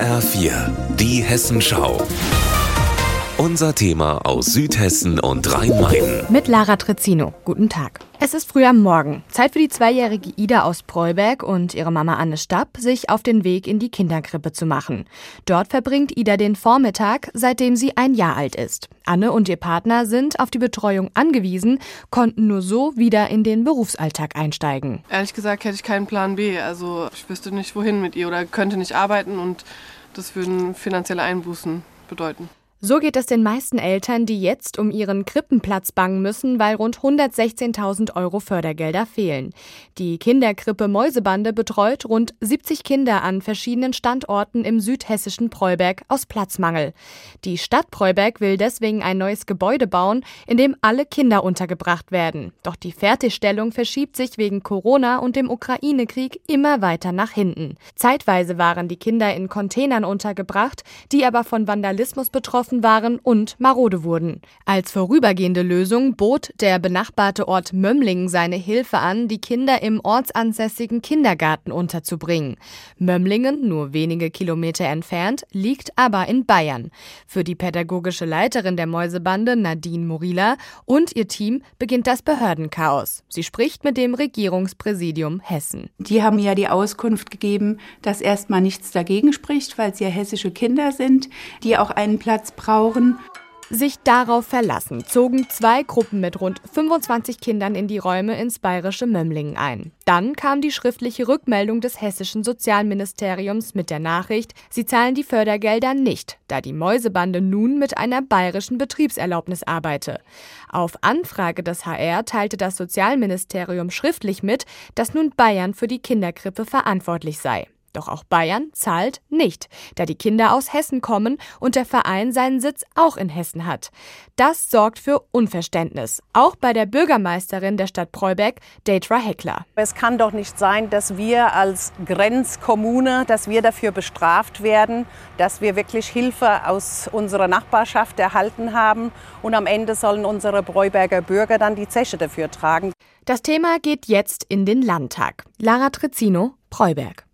HR4, die Hessenschau. Unser Thema aus Südhessen und Rhein-Main. Mit Lara Trezzino. Guten Tag. Es ist früh am Morgen. Zeit für die zweijährige Ida aus Preuberg und ihre Mama Anne Stapp, sich auf den Weg in die Kinderkrippe zu machen. Dort verbringt Ida den Vormittag, seitdem sie ein Jahr alt ist. Anne und ihr Partner sind auf die Betreuung angewiesen, konnten nur so wieder in den Berufsalltag einsteigen. Ehrlich gesagt hätte ich keinen Plan B. Also ich wüsste nicht, wohin mit ihr oder könnte nicht arbeiten und das würden finanzielle Einbußen bedeuten. So geht es den meisten Eltern, die jetzt um ihren Krippenplatz bangen müssen, weil rund 116.000 Euro Fördergelder fehlen. Die Kinderkrippe Mäusebande betreut rund 70 Kinder an verschiedenen Standorten im südhessischen Preuberg aus Platzmangel. Die Stadt Preuberg will deswegen ein neues Gebäude bauen, in dem alle Kinder untergebracht werden. Doch die Fertigstellung verschiebt sich wegen Corona und dem Ukraine-Krieg immer weiter nach hinten. Zeitweise waren die Kinder in Containern untergebracht, die aber von Vandalismus betroffen betroffen waren und marode wurden. Als vorübergehende Lösung bot der benachbarte Ort Mömmlingen seine Hilfe an, die Kinder im ortsansässigen Kindergarten unterzubringen. Mömmlingen, nur wenige Kilometer entfernt, liegt aber in Bayern. Für die pädagogische Leiterin der Mäusebande, Nadine Morila, und ihr Team beginnt das Behördenchaos. Sie spricht mit dem Regierungspräsidium Hessen. Die haben ja die Auskunft gegeben, dass erstmal nichts dagegen spricht, weil sie ja hessische Kinder sind, die auch einen Platz brauchen. Sich darauf verlassen, zogen zwei Gruppen mit rund 25 Kindern in die Räume ins bayerische Mömmlingen ein. Dann kam die schriftliche Rückmeldung des hessischen Sozialministeriums mit der Nachricht, sie zahlen die Fördergelder nicht, da die Mäusebande nun mit einer bayerischen Betriebserlaubnis arbeite. Auf Anfrage des HR teilte das Sozialministerium schriftlich mit, dass nun Bayern für die Kinderkrippe verantwortlich sei. Doch auch Bayern zahlt nicht, da die Kinder aus Hessen kommen und der Verein seinen Sitz auch in Hessen hat. Das sorgt für Unverständnis, auch bei der Bürgermeisterin der Stadt Preuberg, Detra Heckler. Es kann doch nicht sein, dass wir als Grenzkommune, dass wir dafür bestraft werden, dass wir wirklich Hilfe aus unserer Nachbarschaft erhalten haben und am Ende sollen unsere Preuberger Bürger dann die Zeche dafür tragen. Das Thema geht jetzt in den Landtag. Lara Trezzino, Preuberg.